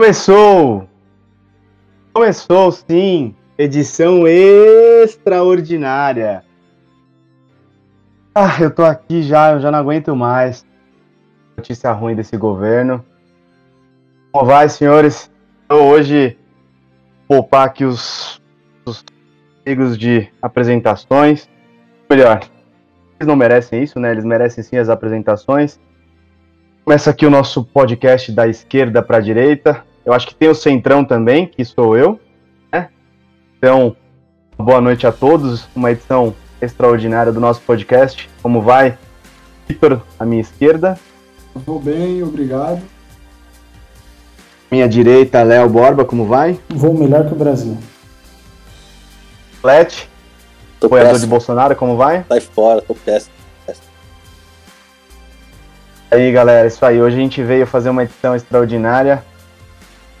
Começou! Começou sim! Edição extraordinária! Ah, eu tô aqui já, eu já não aguento mais. Notícia ruim desse governo. Como vai, senhores? Eu hoje poupar aqui os, os amigos de apresentações. Melhor, eles não merecem isso, né? Eles merecem sim as apresentações. Começa aqui o nosso podcast da esquerda para a direita. Eu acho que tem o Centrão também, que sou eu. Né? Então, boa noite a todos. Uma edição extraordinária do nosso podcast. Como vai? Vitor, à minha esquerda. Vou bem, obrigado. Minha direita, Léo Borba, como vai? Vou melhor que o Brasil. Let, apoiador de Bolsonaro, como vai? Sai fora, tô péssimo. Aí, galera, isso aí. Hoje a gente veio fazer uma edição extraordinária,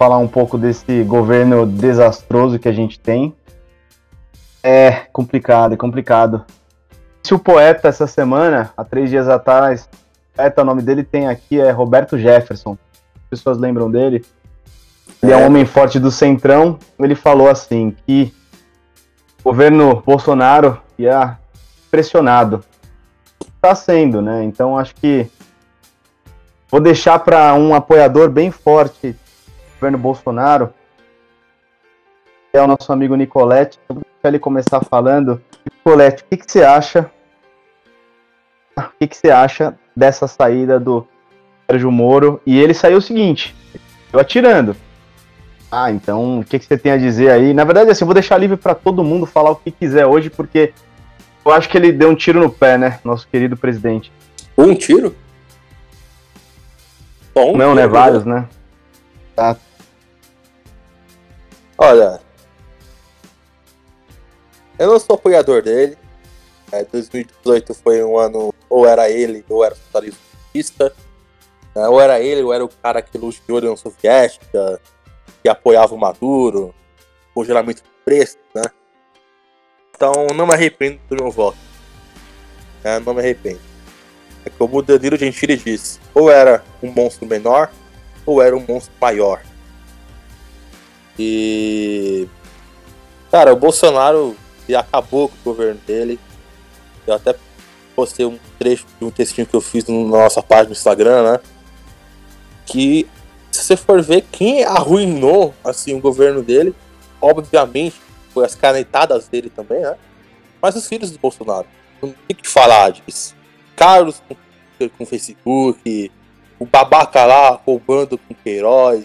falar um pouco desse governo desastroso que a gente tem. É complicado, é complicado. Se o poeta essa semana, há três dias atrás, o poeta, o nome dele tem aqui é Roberto Jefferson. As pessoas lembram dele? Ele é um homem forte do Centrão. Ele falou assim que o governo Bolsonaro ia pressionado. Está sendo, né? Então acho que vou deixar para um apoiador bem forte governo Bolsonaro, é o nosso amigo Nicolete. Eu vou deixar ele começar falando. Nicolete, o que, que você acha? O que, que você acha dessa saída do Sérgio Moro? E ele saiu o seguinte: eu atirando. Ah, então o que, que você tem a dizer aí? Na verdade, assim, eu vou deixar livre para todo mundo falar o que quiser hoje, porque eu acho que ele deu um tiro no pé, né? Nosso querido presidente. Um tiro? Um Não, né? Vários, né? Tá. Olha. Eu não sou apoiador dele. É, 2018 foi um ano, ou era ele, ou era socialista. É, ou era ele, ou era o cara que elogiou a União Soviética que apoiava o Maduro, congelamento de preço, né? Então não me arrependo do meu voto. É, não me arrependo. É como o Danilo Gentili disse, ou era um monstro menor, ou era um monstro maior. E. Cara, o Bolsonaro acabou com o governo dele. Eu até postei um trecho de um textinho que eu fiz na nossa página no Instagram, né? Que se você for ver quem arruinou assim o governo dele, obviamente foi as canetadas dele também, né? Mas os filhos do Bolsonaro. Não tem que falar disso. Carlos com, com Facebook, o babaca lá roubando com Queiroz.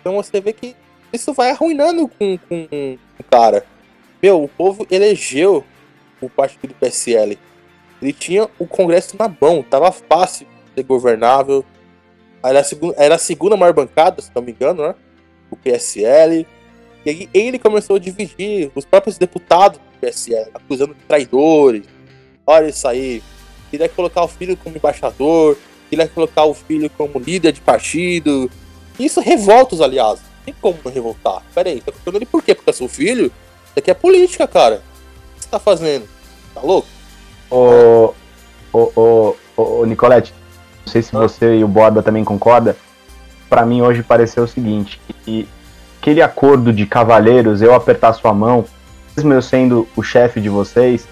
Então você vê que isso vai arruinando com, com, o cara. Meu, o povo elegeu o partido do PSL. Ele tinha o Congresso na mão, tava fácil ser governável, era a, segunda, era a segunda maior bancada, se não me engano, né? O PSL. E aí ele começou a dividir os próprios deputados do PSL, acusando de traidores. Olha isso aí. Queria colocar o filho como embaixador, queria colocar o filho como líder de partido. Isso revolta os aliados. Tem como não revoltar? Pera aí, tá colocando ele por quê? Porque é seu filho? Isso aqui é política, cara. O que você tá fazendo? Tá louco? Ô, ô, ô, ô, Nicolete, não sei se você e o Borba também concorda, para mim hoje pareceu o seguinte, que aquele acordo de cavalheiros, eu apertar sua mão, mesmo eu sendo o chefe de vocês,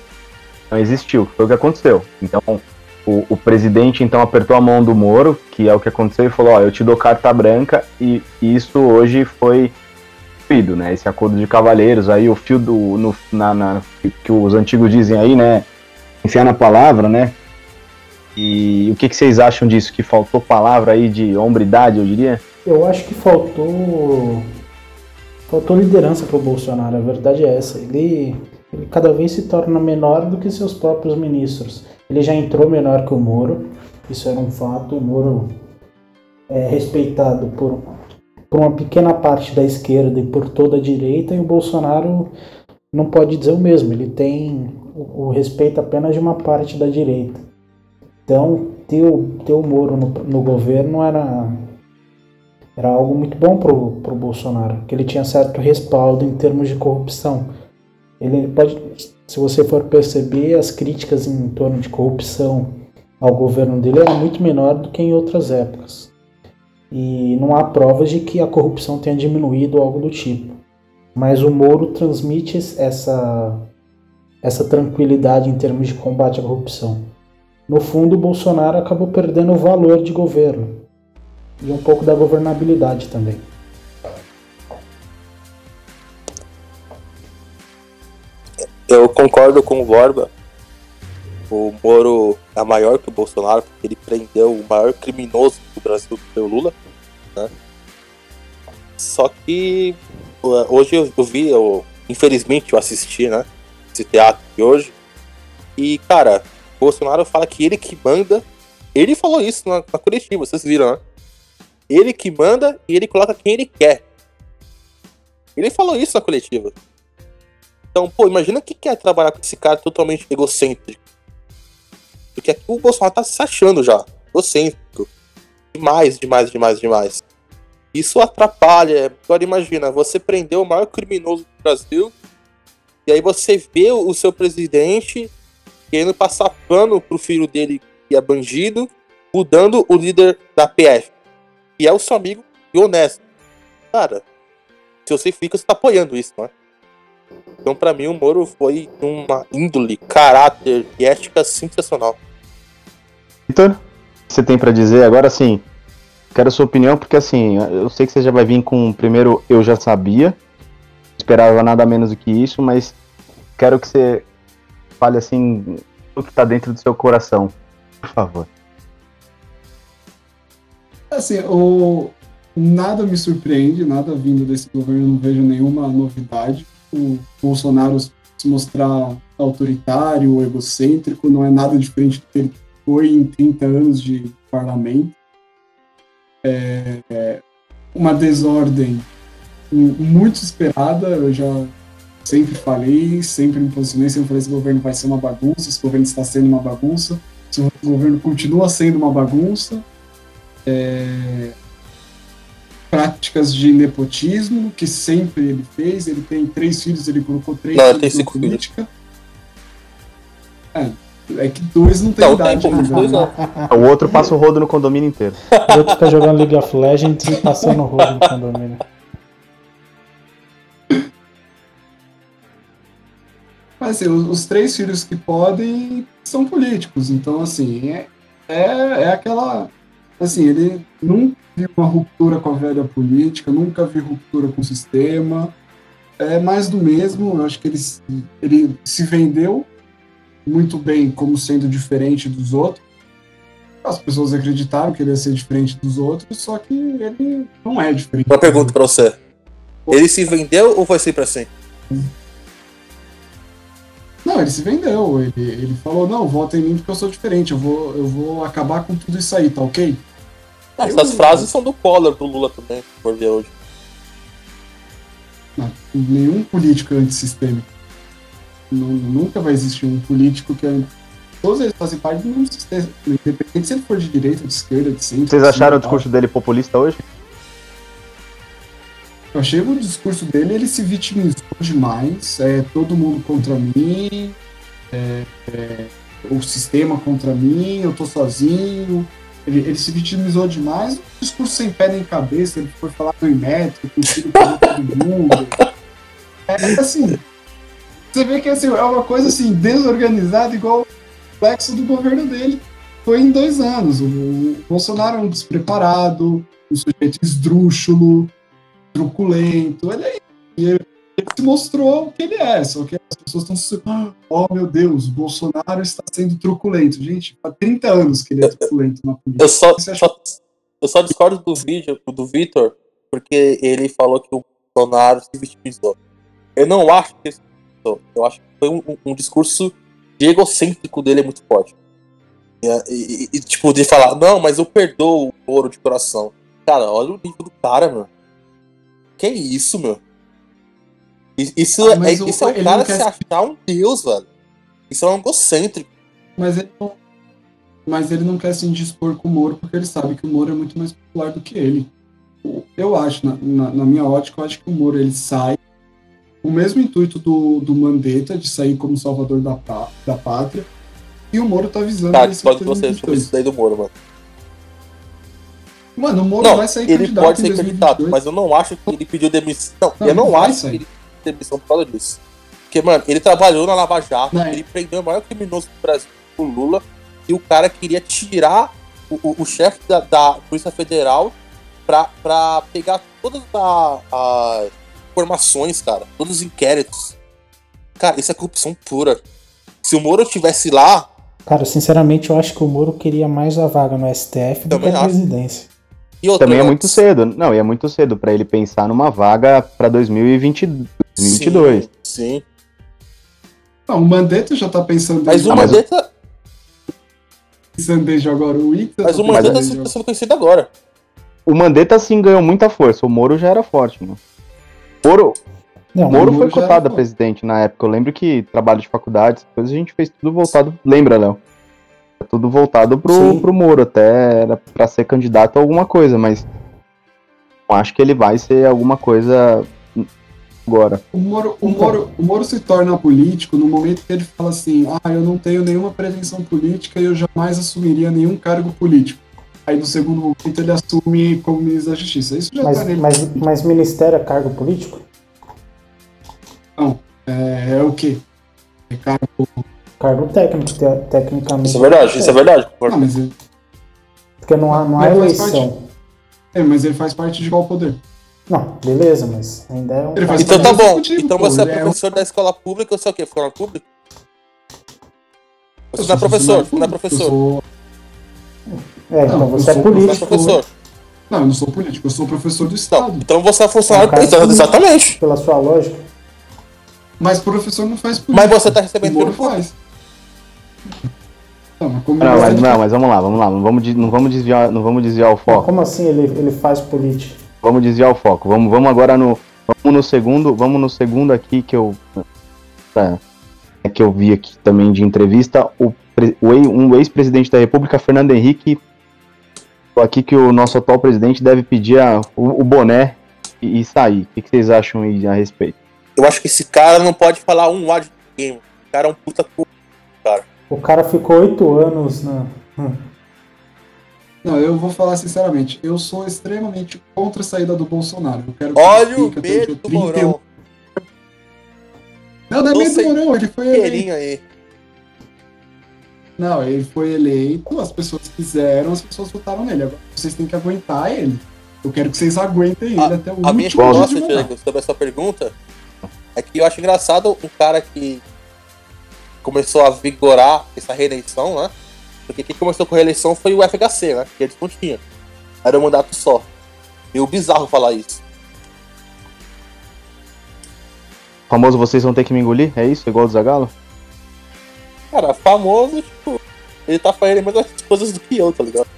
não existiu, foi o que aconteceu. Então, o, o, presidente então apertou a mão do Moro, que é o que aconteceu, e falou, ó, eu te dou carta branca, e, isso hoje foi cumprido, né, esse acordo de cavalheiros, aí o fio do, no, na, na, que os antigos dizem aí, né, enfiar na palavra, né, e o que, que vocês acham disso? Que faltou palavra aí de hombridade, eu diria? Eu acho que faltou. Faltou liderança para o Bolsonaro, a verdade é essa. Ele, ele cada vez se torna menor do que seus próprios ministros. Ele já entrou menor que o Moro, isso era um fato. O Moro é respeitado por, por uma pequena parte da esquerda e por toda a direita, e o Bolsonaro não pode dizer o mesmo. Ele tem o, o respeito apenas de uma parte da direita. Então, ter o, ter o Moro no, no governo era, era algo muito bom para o Bolsonaro, que ele tinha certo respaldo em termos de corrupção. Ele pode, se você for perceber, as críticas em torno de corrupção ao governo dele eram muito menor do que em outras épocas. e não há provas de que a corrupção tenha diminuído ou algo do tipo. Mas o Moro transmite essa, essa tranquilidade em termos de combate à corrupção. No fundo, o Bolsonaro acabou perdendo o valor de governo e um pouco da governabilidade também. Eu concordo com o Borba. O Moro é maior que o Bolsonaro, porque ele prendeu o maior criminoso do Brasil, que foi o Lula. Né? Só que hoje eu, vi, eu, infelizmente eu assisti, né? Esse teatro de hoje. E, cara, Bolsonaro fala que ele que manda. Ele falou isso na, na coletiva, vocês viram, né? Ele que manda e ele coloca quem ele quer. Ele falou isso na coletiva. Então, pô, imagina o que é trabalhar com esse cara totalmente egocêntrico. Porque aqui o Bolsonaro tá se achando já. Egocêntrico. Demais, demais, demais, demais. Isso atrapalha. Agora imagina, você prendeu o maior criminoso do Brasil. E aí você vê o seu presidente querendo passar pano pro filho dele que é bandido, mudando o líder da PF. Que é o seu amigo e honesto. Cara, se você fica, você tá apoiando isso, não é? Então, para mim, o Moro foi uma índole, caráter e ética sensacional. Vitor, o que você tem para dizer? Agora sim, quero a sua opinião, porque assim, eu sei que você já vai vir com primeiro eu já sabia, esperava nada menos do que isso, mas quero que você fale assim o que tá dentro do seu coração, por favor. Assim, o... nada me surpreende, nada vindo desse governo, não vejo nenhuma novidade o Bolsonaro se mostrar autoritário, egocêntrico, não é nada diferente do que ele foi em 30 anos de parlamento. É, é uma desordem muito esperada, eu já sempre falei, sempre me posicionei, sempre falei esse governo vai ser uma bagunça, esse governo está sendo uma bagunça, esse governo continua sendo uma bagunça. É, práticas de nepotismo, que sempre ele fez. Ele tem três filhos, ele colocou três não, filhos na política. É, é que dois não tem não, idade. Tem, dois, não. O outro passa o rodo no condomínio inteiro. O outro fica jogando League of Legends e passando o rodo no condomínio. Mas assim, os, os, três filhos que podem são políticos, então assim, é, é, é aquela. Assim, ele não vi uma ruptura com a velha política, nunca vi ruptura com o sistema. É mais do mesmo, eu acho que ele, ele se vendeu muito bem como sendo diferente dos outros. As pessoas acreditaram que ele ia ser diferente dos outros, só que ele não é diferente. Uma pergunta para você. Ele se vendeu ou foi sempre assim? Não, ele se vendeu. Ele, ele falou: não, vota em mim porque eu sou diferente. Eu vou, eu vou acabar com tudo isso aí, tá ok? Essas eu... frases são do Collor, do Lula também, por ver hoje. Não, nenhum político é antissistêmico. Nunca vai existir um político que é. Todos eles fazem parte do mesmo sistema. Independente se ele for de direita, de esquerda, de centro. Vocês acharam o discurso dele populista hoje? Eu achei o discurso dele, ele se vitimizou demais. É todo mundo contra mim, é, é, o sistema contra mim, eu tô sozinho. Ele, ele se vitimizou demais, um discurso sem pé nem cabeça, ele foi falar do Imetro, com o todo mundo. É assim, você vê que assim, é uma coisa assim, desorganizada, igual o complexo do governo dele. Foi em dois anos. O Bolsonaro é um despreparado, um sujeito esdrúxulo, truculento. Ele é ele ele se mostrou o que ele é, só que as pessoas estão se. Oh, meu Deus, Bolsonaro está sendo truculento. Gente, há 30 anos que ele é truculento na política. Eu só, só, eu só discordo do vídeo do Vitor, porque ele falou que o Bolsonaro se vitimizou. Eu não acho que ele se vitimizou. Eu acho que foi um, um discurso de egocêntrico dele é muito forte. E, e, e, tipo, de falar, não, mas eu perdoo o ouro de coração. Cara, olha o nível do cara, mano. Que isso, meu? Isso, ah, é, o, isso é o cara se achar um deus, velho. Isso é um egocêntrico. Mas ele, não, mas ele não quer se indispor com o Moro porque ele sabe que o Moro é muito mais popular do que ele. Eu acho, na, na, na minha ótica, eu acho que o Moro ele sai o mesmo intuito do, do Mandetta, de sair como salvador da, da pátria. E o Moro tá visando. Tá, pode você sobre isso daí do Moro, mano. Mano, o Moro Não, vai sair ele candidato pode em ser 2022. candidato, mas eu não acho que ele pediu demissão. Não, Não, eu não ele vai acho sair. que ele pediu demissão por causa disso. Porque, mano, ele trabalhou na Lava Jato, Não, ele prendeu o maior criminoso do Brasil, o Lula, e o cara queria tirar o, o, o chefe da, da Polícia Federal pra, pra pegar todas as informações, cara, todos os inquéritos. Cara, isso é corrupção pura. Se o Moro estivesse lá, Cara, sinceramente, eu acho que o Moro queria mais a vaga no STF do que a acho. presidência. E outra, Também é muito cedo. Não, e é muito cedo pra ele pensar numa vaga pra 2020, 2022. Sim, sim. Não, o Mandetta já tá pensando Mas desde- o mas o- Mandetta, pensando desde agora. O Ita mas tá o pensando Mandetta desde tá sendo conhecido agora. O Mandetta sim ganhou muita força. O Moro já era forte, né? Moro, Não, o Moro Moro foi cotado a presidente na época. Eu lembro que trabalho de faculdade, coisas a gente fez tudo voltado. Lembra, Léo? Tudo voltado pro, Sim. pro Moro, até era pra ser candidato a alguma coisa, mas acho que ele vai ser alguma coisa agora. O Moro, o, Moro, o Moro se torna político no momento que ele fala assim: ah, eu não tenho nenhuma pretensão política e eu jamais assumiria nenhum cargo político. Aí no segundo momento ele assume como ministro da Justiça. Isso já Mas, tá nele. mas, mas ministério é cargo político? É, é o quê? É cargo. Cargo técnico, te- tecnicamente. Isso é verdade, isso é verdade. Ah, mas, ele, Porque não há, não há Mas eleição. é, mas ele faz parte de qual poder? Não, beleza, mas ainda é um. Ele faz Então tá parte do bom. Então pô, você é é professor da escola pública ou sei o quê? Escola pública? Você não é professor, você não é professor. sou- É, então Não, você é não é político professor. Não, eu não sou político, eu sou professor do Não, Estado. então você é funcionário. É Exa- público. Exatamente. pela sua lógica. Mas professor não faz Mas política. você tá o recebendo pelo faz. Não, mas Não, mas, faz- não, mas vamos lá, vamos lá. Não vamos, de- não vamos, desviar, não vamos desviar o foco. Como assim ele, ele faz política? Vamos desviar o foco. Vamos, vamos agora no. Vamos no segundo. Vamos no segundo aqui que eu. É, é que eu vi aqui também de entrevista. O, o ex- um ex-presidente da República, Fernando Henrique. falou Aqui que o nosso atual presidente deve pedir a- o, o boné e, e sair. O que, que vocês acham aí a respeito? Eu acho que esse cara não pode falar um A de ninguém. O cara é um puta cu. O cara ficou oito anos na. Não, eu vou falar sinceramente, eu sou extremamente contra a saída do Bolsonaro. Eu quero que Olha o medo do 31. Morão. Não, não é medo do sem Mourão, ele foi eleito. Aí. Não, ele foi eleito, as pessoas quiseram, as pessoas votaram nele. Agora vocês têm que aguentar ele. Eu quero que vocês aguentem ele até o A minha último resposta, de mandato. Diego, sobre essa pergunta é que eu acho engraçado um cara que começou a vigorar essa reeleição, né? Porque quem começou com a reeleição foi o FHC, né? Que eles não tinham. Era um mandato só. Meio bizarro falar isso. Famoso, vocês vão ter que me engolir? É isso? Igual o Zagalo? Cara, famoso, tipo, ele tá fazendo as mesmas coisas do que eu, tá ligado?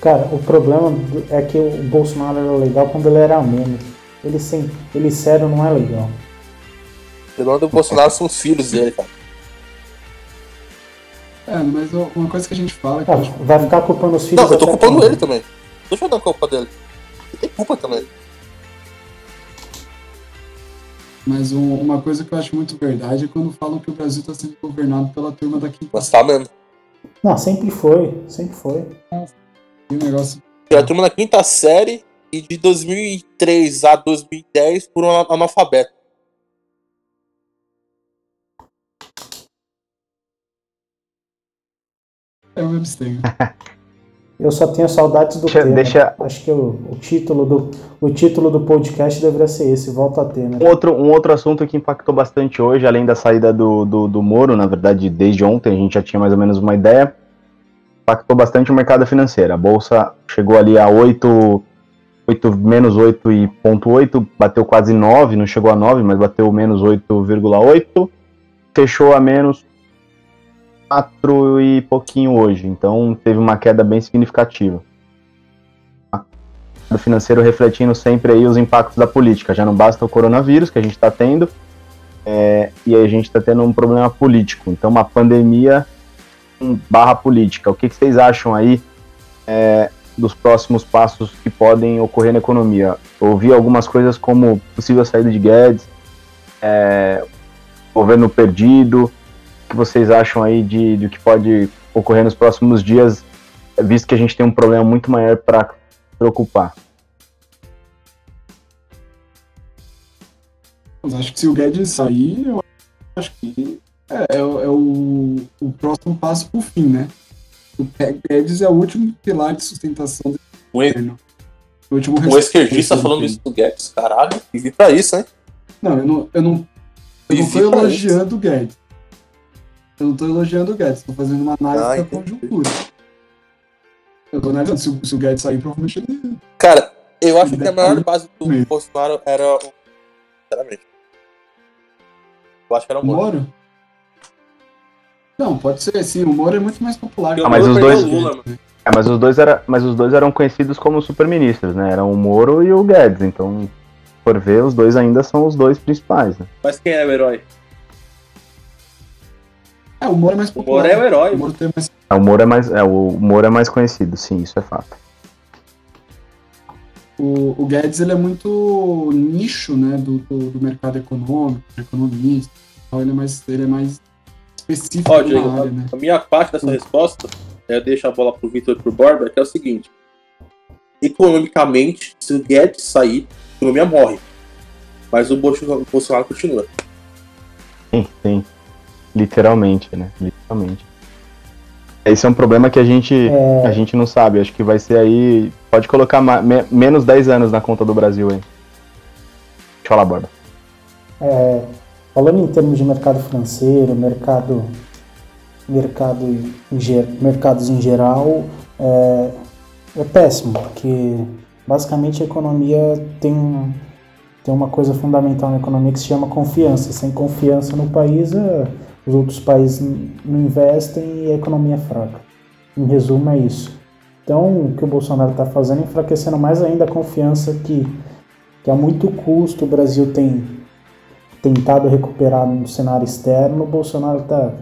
Cara, o problema é que o Bolsonaro era legal quando ele era meme. Ele, sem, ele sério não é legal. O nome do Bolsonaro são os filhos dele, cara. É, mas uma coisa que a gente fala que Ah, vai ficar culpando os filhos Não, eu tô culpando ele também. Deixa eu dar a culpa dele. Ele tem culpa também. mas um- uma coisa que eu acho muito verdade é quando falam que o Brasil está sendo governado pela turma da quinta Mas tá mesmo. Não, sempre foi, sempre foi. e o negócio. A turma na quinta série e de 2003 a 2010 por um ana- analfabeto. Eu me abstenho. Eu só tenho saudades do Deixa- tema. deixa- Acho que o, o título do, o título do podcast deveria ser esse, volta a ter, né? Um outro, um outro assunto que impactou bastante hoje, além da saída do, do, do Moro, na verdade, desde ontem a gente já tinha mais ou menos uma ideia, impactou bastante o mercado financeiro. A bolsa chegou ali a 8, 8 menos 8,8, bateu quase 9, não chegou a 9, mas bateu menos 8,8, fechou a menos 4 e pouquinho hoje. Então teve uma queda bem significativa do financeiro refletindo sempre aí os impactos da política. Já não basta o coronavírus que a gente está tendo, é, e a gente está tendo um problema político. Então, uma pandemia barra política. O que, que vocês acham aí é, dos próximos passos que podem ocorrer na economia? Ouvi algumas coisas como possível saída de Guedes, é, governo perdido. O que vocês acham aí de, de que pode ocorrer nos próximos dias visto que a gente tem um problema muito maior para preocupar. Mas acho que se o Guedes sair, eu acho que é, é, o- é o, o próximo passo pro fim, né? O Guedes é o último pilar de sustentação do e- governo. O último um esquerdista falando isso do Guedes, caralho, e vi pra isso, hein? Não, eu não, eu não, eu não tô elogiando o Guedes. Eu não tô elogiando o Guedes, tô fazendo uma análise Ah, da conjuntura. Eu tô analisando, se, o- se o Guedes sair, provavelmente ele. Cara, eu acho Ele que a maior base do medo. Bolsonaro era o. Sinceramente. Eu acho que era o O Moro. Moro? Não, pode ser, sim. O Moro é muito mais popular. Ah, o mas os dois- Lula, mano. É, mas os dois era, mas os dois eram conhecidos como superministros, né? Eram o Moro e o Guedes. Então, for ver, os dois ainda são os dois principais, né? Mas quem é o herói? É, o Moro é mais O popular. Moro é o herói. O Moro tem mais É, O Moro é mais, é, o Moro é mais conhecido, sim, isso é fato. O, o Guedes ele é muito nicho né, do, do, do mercado econômico, economista. Então ele é mais, ele é mais específico Ó, Diego, área, né? a minha parte dessa resposta, eu deixo a bola pro Vitor e pro Borba, que é o seguinte. Economicamente, se o Guedes sair, a economia morre. Mas o o Bolsonaro continua. Sim, sim. Literalmente, né? Literalmente. Esse é um problema que a gente, É. a gente não sabe. Acho que vai ser aí. Pode colocar me- menos 10 anos na conta do Brasil aí. Deixa eu falar, Borba. É, falando em termos de mercado financeiro, mercado, mercado em, ge- mercados em geral, é, é péssimo, porque basicamente a economia tem, tem uma coisa fundamental na economia que se chama confiança. Sem confiança no país, é, os outros países não investem e a economia é fraca. Em resumo, é isso. Então, o que o Bolsonaro está fazendo é enfraquecendo mais ainda a confiança que, que a muito custo o Brasil tem tentado recuperar no cenário externo, o Bolsonaro tá,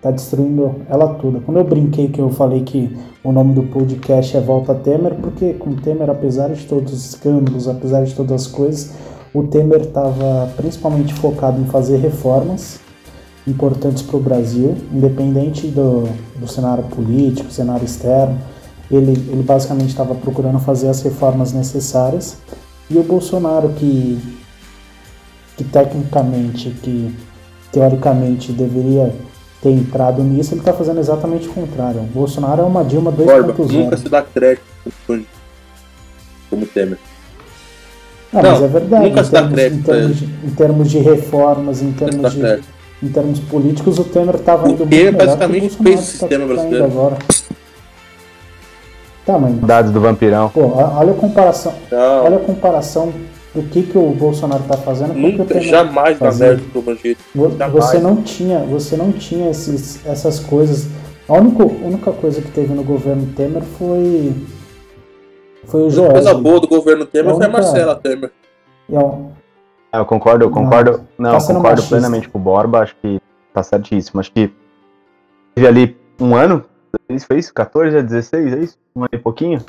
tá destruindo ela toda. Quando eu brinquei que eu falei que o nome do podcast é Volta Temer, porque com Temer, apesar de todos os escândalos, apesar de todas as coisas, o Temer estava principalmente focado em fazer reformas importantes para o Brasil, independente do, do cenário político, cenário externo. Ele, ele basicamente estava procurando fazer as reformas necessárias. E o Bolsonaro, que que tecnicamente, que teoricamente deveria ter entrado nisso, ele está fazendo exatamente o contrário. O Bolsonaro é uma Dilma Borba, 2.0. nunca se dá crédito como Temer. Não, Não, mas é verdade. nunca Em se dá termos, crédito em, termos de, em termos de reformas, em termos de, crédito. Em termos políticos, o Temer estava indo muito Temer melhor basicamente que o fez o tá- sistema tá brasileiro. agora. Tá, mas Dados do Vampirão. pô, olha a comparação, Não, olha a comparação do que, que o Bolsonaro está fazendo com o que o nunca, Temer jamais fazia. mérito pro bandido. Você não tinha, você não tinha esses, essas coisas. A única, a única coisa que teve no governo Temer foi foi o A Joel. coisa boa do governo Temer É foi a Marcela Temer. Ah, eu concordo, eu concordo. Não, tá eu sendo concordo machista. plenamente com o Borba, acho que tá certíssimo. Acho que teve ali um ano, isso foi isso? 14 a 16, é isso? Um ano e pouquinho?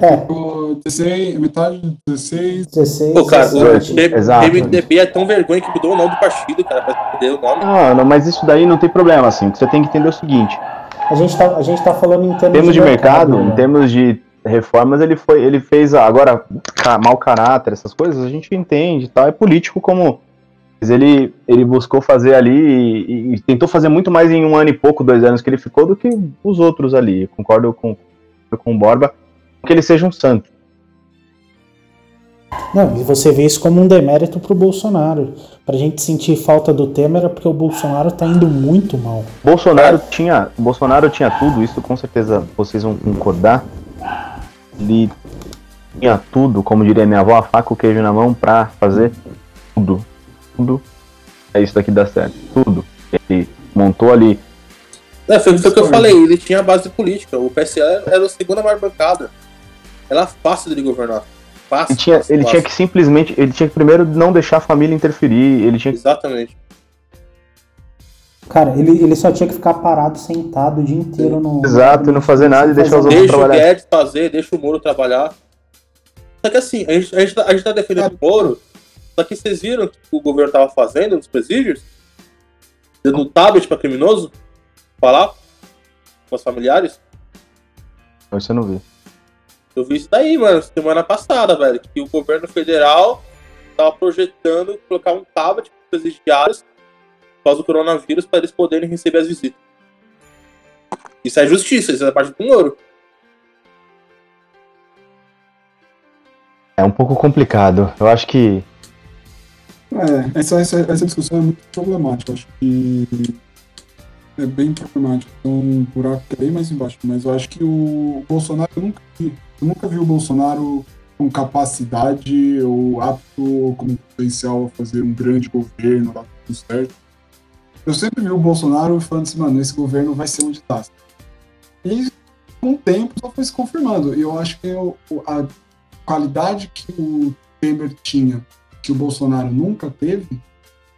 É. Ficou 16, metade de 16. 16, Pô, cara, o 17. Exato. Exato. MDB é tão vergonha que mudou o nome do partido, cara, pra perder o nome. Não, não, mas isso daí não tem problema, assim. O que você tem que entender é o seguinte: A gente tá, a gente tá falando em termos, em termos de mercado, né? em termos de reformas, ele foi, ele fez agora mau caráter, essas coisas, a gente entende tal, é político como mas ele, ele buscou fazer ali e, e tentou fazer muito mais em um ano e pouco, dois anos que ele ficou do que os outros ali. Concordo com, com o Borba que ele seja um santo. Não, e você vê isso como um demérito pro Bolsonaro. Pra gente sentir falta do Temer é porque o Bolsonaro tá indo muito mal. Bolsonaro tinha, Bolsonaro tinha tudo, isso com certeza vocês vão concordar. Ele tinha tudo, como diria minha avó, a faca, o queijo na mão pra fazer tudo. Tudo. É isso daqui dá certo. Tudo. Ele montou ali. É, foi, foi o que eu falei, ele tinha a base política. O PSL era a segunda maior bancada. Era fácil de governar. Fácil. Ele tinha, fácil, ele tinha fácil. que simplesmente. Ele tinha que primeiro não deixar a família interferir. Ele tinha que. Cara, ele, ele só tinha que ficar parado, sentado o dia inteiro no. Exato, e não fazer nada e deixar os outros Deixa o trabalhar. Guedes fazer, deixa o Moro trabalhar. Só que assim, a gente, a gente, tá, a gente tá defendendo o Moro, só que vocês viram o que o governo tava fazendo nos presídios? Dando tablet pra criminoso? Falar com os familiares? Isso eu não vi. Eu vi isso daí, mano, semana passada, velho. Que o governo federal tava projetando colocar um tablet para presidiários causa do coronavírus para eles poderem receber as visitas. Isso é justiça, isso é parte do ouro. É um pouco complicado. Eu acho que. É, essa, essa, essa discussão é muito problemática. Acho que é bem problemático. Então, um buraco que é bem mais embaixo. Mas eu acho que o Bolsonaro, eu nunca vi, eu nunca vi o Bolsonaro com capacidade ou apto ou como potencial a fazer um grande governo, dar tudo certo. Eu sempre vi o Bolsonaro falando assim, mano, esse governo vai ser um desastre. E com o tempo só foi se confirmando. E eu acho que eu, a qualidade que o Temer tinha, que o Bolsonaro nunca teve,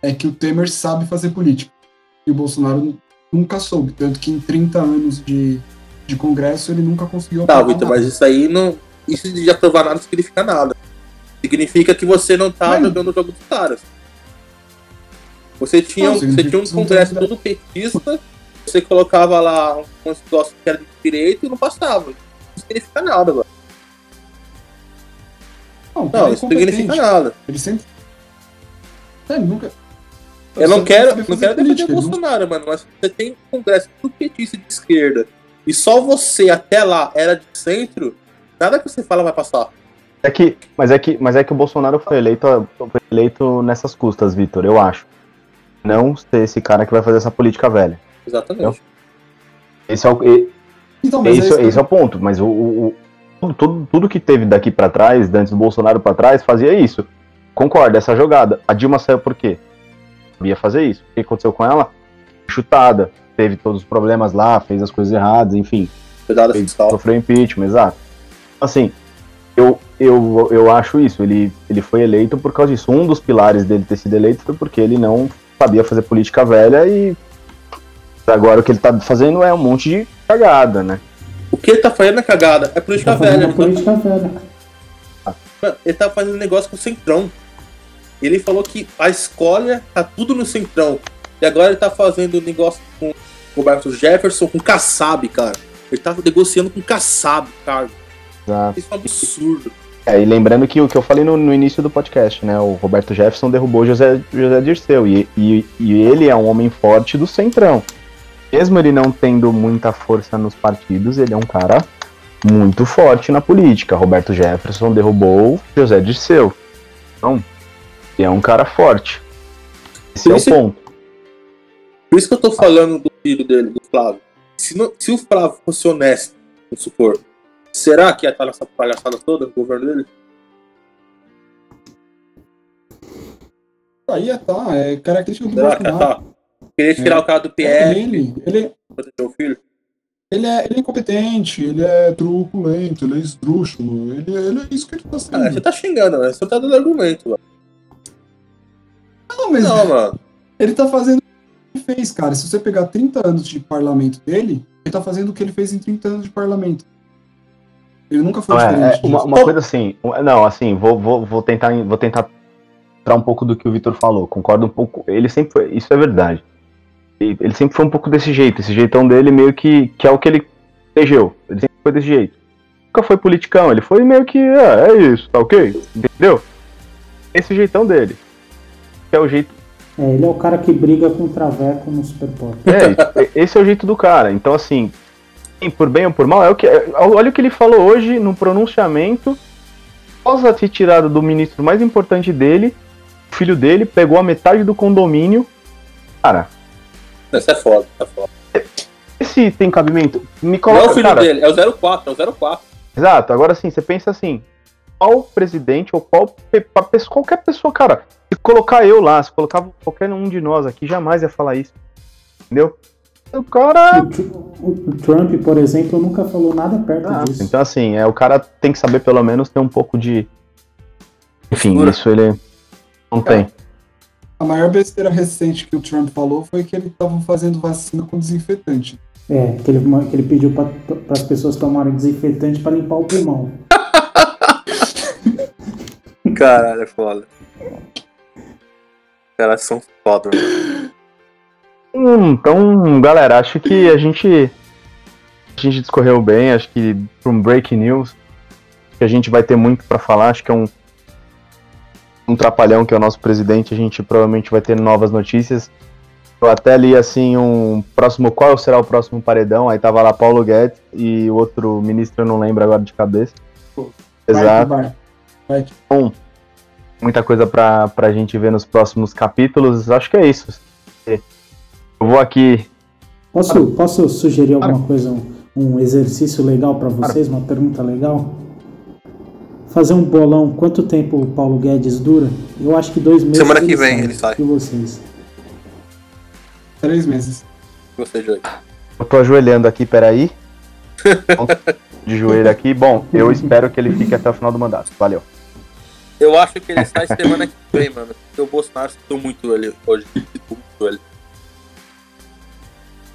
é que o Temer sabe fazer política. E o Bolsonaro nunca soube. Tanto que em 30 anos de, de Congresso ele nunca conseguiu. Tá, Vitor, mas isso aí não. Isso de aprovar nada significa nada. Significa que você não tá Mas- jogando o jogo dos caras. Você tinha, Não, você tinha um não congresso todo petista, você colocava lá um negócio que era de direito e não passava. Não significa nada, mano. Não, Não, ele é isso não significa nada. Ele sempre. É, nunca. Eu não Só quero, não quero defender o ele não- Bolsonaro, mano, mas você tem um congresso tudo petista de esquerda e só você até lá era de centro, nada que você fala vai passar. É que, mas, é que, mas é que o Bolsonaro foi eleito, foi eleito nessas custas, Vitor, eu acho. Não ser esse cara que vai fazer essa política velha. Exatamente. Esse é o, e- Então, mas é esse, isso esse é o ponto. Mas o, o- tudo, tudo, tudo que teve daqui pra trás, antes do Bolsonaro pra trás, fazia isso. Concordo, essa jogada. A Dilma saiu por quê? Sabia fazer isso. O que aconteceu com ela? Chutada. Teve todos os problemas lá, fez as coisas erradas, enfim. Cuidado fiscal. sofreu impeachment, exato. Assim, eu, eu, eu acho isso. Ele, ele foi eleito por causa disso. Um dos pilares dele ter sido eleito foi porque ele não sabia fazer política velha e agora o que ele tá fazendo é um monte de cagada, né? O que ele tá fazendo é cagada. É política Tá velha. uma política velha. Mano, ele tá fazendo negócio com o Centrão. Ele falou que a escolha tá tudo no Centrão. E agora ele tá fazendo negócio com o Roberto Jefferson, com o Kassab, cara. Ele tá negociando com o Kassab, cara. Exato. Isso é um absurdo. É, e lembrando que o que eu falei no, no início do podcast, né? O Roberto Jefferson derrubou José, José Dirceu. E, e, e ele é um homem forte do Centrão. Mesmo ele não tendo muita força nos partidos, ele é um cara muito forte na política. Roberto Jefferson derrubou José Dirceu. Então, ele é um cara forte. Esse é o Esse- ponto. Por isso que eu tô falando do filho dele, do Flávio. Se, não- se o Flávio fosse honesto, vamos supor, será que ia estar nessa palhaçada toda no governo dele? Aí é, tá, é característica do Será que ia Bolsonaro. estar? Queria tirar o cara do É PL, ele, ele, proteger o filho. ele, é, ele é incompetente, ele é truculento, ele é esdrúxulo, ele, ele é isso que ele tá sendo. Ah, você tá xingando, né? Você tá dando argumento, mano. Não, mas Não, mano. ele tá fazendo o que ele fez, cara. Se você pegar 30 anos de parlamento dele, ele tá fazendo o que ele fez em 30 anos de parlamento. Ele nunca foi Não, é, diferente. é uma, uma coisa assim, não, assim, vou, vou, vou tentar vou tentar entrar um pouco do que o Vitor falou. Concordo um pouco. Ele sempre foi, isso é verdade. Ele, sempre foi um pouco desse jeito, esse jeitão dele meio que que é o que ele elegeu. Ele sempre foi desse jeito. Nunca foi politicão, ele foi meio que, ah, é isso, tá ok? Entendeu? Esse jeitão dele. Que é o jeito É, ele é o cara que briga com o Traveco no Super Pop. É, esse é o jeito do cara. Então, assim, sim, por bem ou por mal, é o que. é- olha o que ele falou hoje no pronunciamento. Após a retirada do ministro mais importante dele, o filho dele pegou a metade do condomínio. Cara, Isso é foda, isso é foda. esse tem cabimento? Me Não é coloca, o filho cara. dele, é o 04, é o 04. Exato, agora sim, você pensa assim, qual presidente ou qual qualquer pessoa, cara, se colocar eu lá, se colocar qualquer um de nós aqui, jamais ia falar isso. Entendeu? O cara. O, Tr- o Trump, por exemplo, nunca falou nada perto Ah, disso. então assim, é, o cara tem que saber pelo menos ter um pouco de. Enfim, Postura. isso ele não tem. A maior besteira recente que o Trump falou foi que ele tava fazendo vacina com desinfetante. É, que ele, que ele pediu para as pessoas tomarem desinfetante para limpar o pulmão. Caralho, é foda. Caras são foda, mano. Hum, então, galera, acho que a gente a gente discorreu bem, acho que para um breaking news, que a gente vai ter muito para falar, acho que é um um trapalhão que é o nosso presidente, a gente provavelmente vai ter novas notícias. Eu até li assim um próximo qual será o próximo paredão, aí tava lá Paulo Guedes e o outro ministro eu não lembro agora de cabeça. Exato. Vai, vai. Bom, muita coisa pra, pra gente ver nos próximos capítulos. Acho que é isso. Eu vou aqui. Posso, posso sugerir alguma coisa, um, um exercício legal para vocês, uma pergunta legal? Fazer um bolão, quanto tempo o Paulo Guedes dura? Eu acho que dois meses. Semana que vem ele sai. E vocês? Três meses. Você, Joey. Eu tô ajoelhando aqui, peraí. De joelho aqui. Bom, eu espero que ele fique até o final do mandato. Valeu. Eu acho que ele sai semana que vem, mano. Porque o Bolsonaro citou muito ele hoje. Citou muito ele.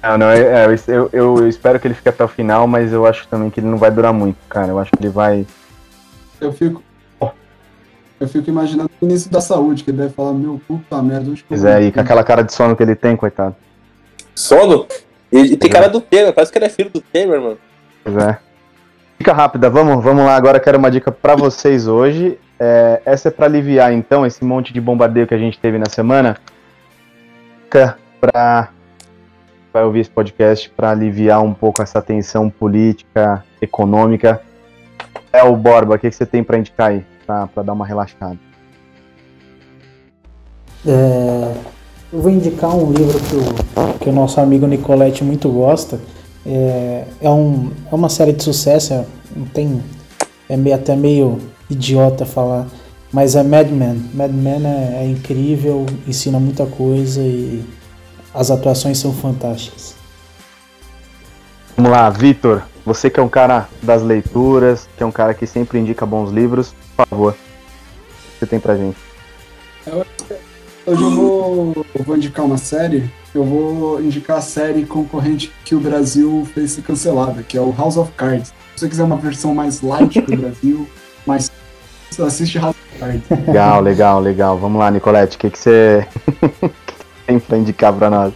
Não, não, é, eu, eu, eu espero que ele fique até o final, mas eu acho também que ele não vai durar muito, cara. Eu acho que ele vai. Eu fico. Eu fico imaginando o ministro da saúde, que ele deve falar, meu puta merda, onde Pois vou?" é, e com aquela cara de sono que ele tem, coitado. Sono? E, e tem cara do Temer, parece que ele é filho do Temer, mano. Pois é. Dica rápida, vamos, vamos lá. Agora eu quero uma dica pra vocês hoje. É, essa é pra aliviar, então, esse monte de bombardeio que a gente teve na semana. Pra. Vai ouvir esse podcast pra aliviar um pouco essa tensão política, econômica. É o Borba, o que, que você tem pra indicar aí? Pra dar uma relaxada. É, eu vou indicar um livro que o, que o nosso amigo Nicolette muito gosta. É, é, um, é uma série de sucesso, é, tem, é meio, até meio idiota falar, mas é Mad Men. Mad Men é, é incrível, ensina muita coisa e as atuações são fantásticas. Vamos lá, Vitor. Você que é um cara das leituras, que é um cara que sempre indica bons livros, por favor. O que você tem pra gente? Hoje eu vou, eu vou indicar uma série. Eu vou indicar a série concorrente que o Brasil fez ser cancelada, que é o House of Cards. Se você quiser uma versão mais light do Brasil, mais você assiste House of Cards. Legal, legal, legal. Vamos lá, Nicolette, o que, que você tem pra indicar pra nós?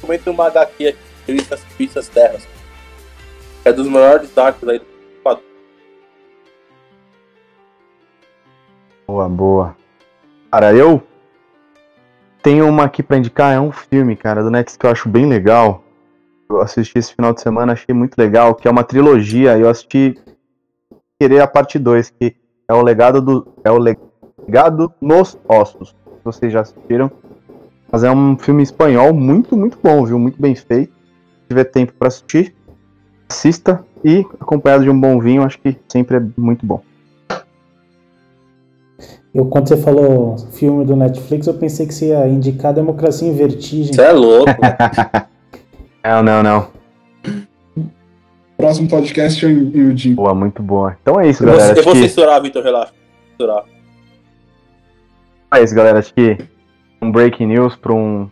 Comenta uma HQ aqui, Cristas Pistas Terras. É dos maiores arcos aí do quadro. Boa, boa. Cara, eu tenho uma aqui pra indicar, é um filme, cara, do Netflix que eu acho bem legal. Eu assisti esse final de semana, achei muito legal, que é uma trilogia. Eu assisti querer a parte 2, que é o legado do é o legado nos ossos. Vocês já assistiram? Mas é um filme espanhol muito, muito bom, viu? Muito bem feito. Se tiver tempo pra assistir, assista e acompanhado de um bom vinho, acho que sempre é muito bom. Eu, quando você falou filme do Netflix, eu pensei que você ia indicar Democracia em Vertigem. Você é louco. Não, não, não. Próximo podcast eu eu indico. Boa, muito boa. Então é isso, eu vou, galera. eu vou Acho que, censurar, Vitor, relaxa. Vou censurar. É isso, galera. Acho que um breaking news para um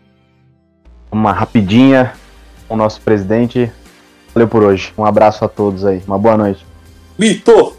uma rapidinha com o nosso presidente. Valeu por hoje. Um abraço a todos aí. Uma boa noite. Vitor!